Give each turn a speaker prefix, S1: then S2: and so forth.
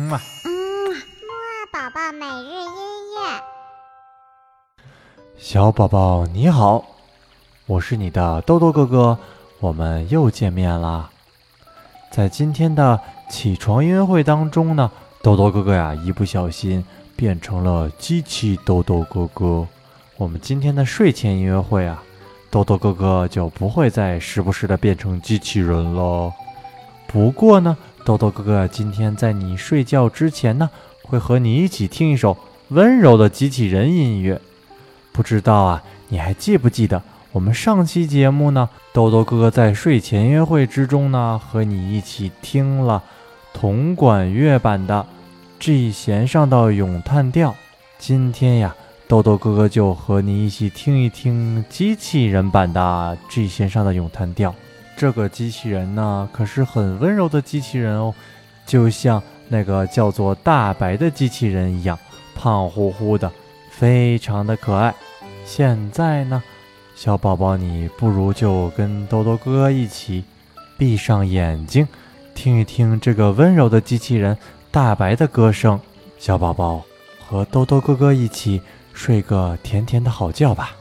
S1: 嗯啊，
S2: 嗯，木宝宝每日音乐。
S1: 小宝宝你好，我是你的豆豆哥哥，我们又见面啦。在今天的起床音乐会当中呢，豆豆哥哥呀一不小心变成了机器豆豆哥哥。我们今天的睡前音乐会啊，豆豆哥哥就不会再时不时的变成机器人了。不过呢，豆豆哥哥今天在你睡觉之前呢，会和你一起听一首温柔的机器人音乐。不知道啊，你还记不记得我们上期节目呢？豆豆哥哥在睡前音乐会之中呢，和你一起听了铜管乐版的 G 弦上的咏叹调。今天呀，豆豆哥哥就和你一起听一听机器人版的 G 弦上的咏叹调。这个机器人呢，可是很温柔的机器人哦，就像那个叫做大白的机器人一样，胖乎乎的，非常的可爱。现在呢，小宝宝，你不如就跟豆豆哥哥一起闭上眼睛，听一听这个温柔的机器人大白的歌声。小宝宝和豆豆哥哥一起睡个甜甜的好觉吧。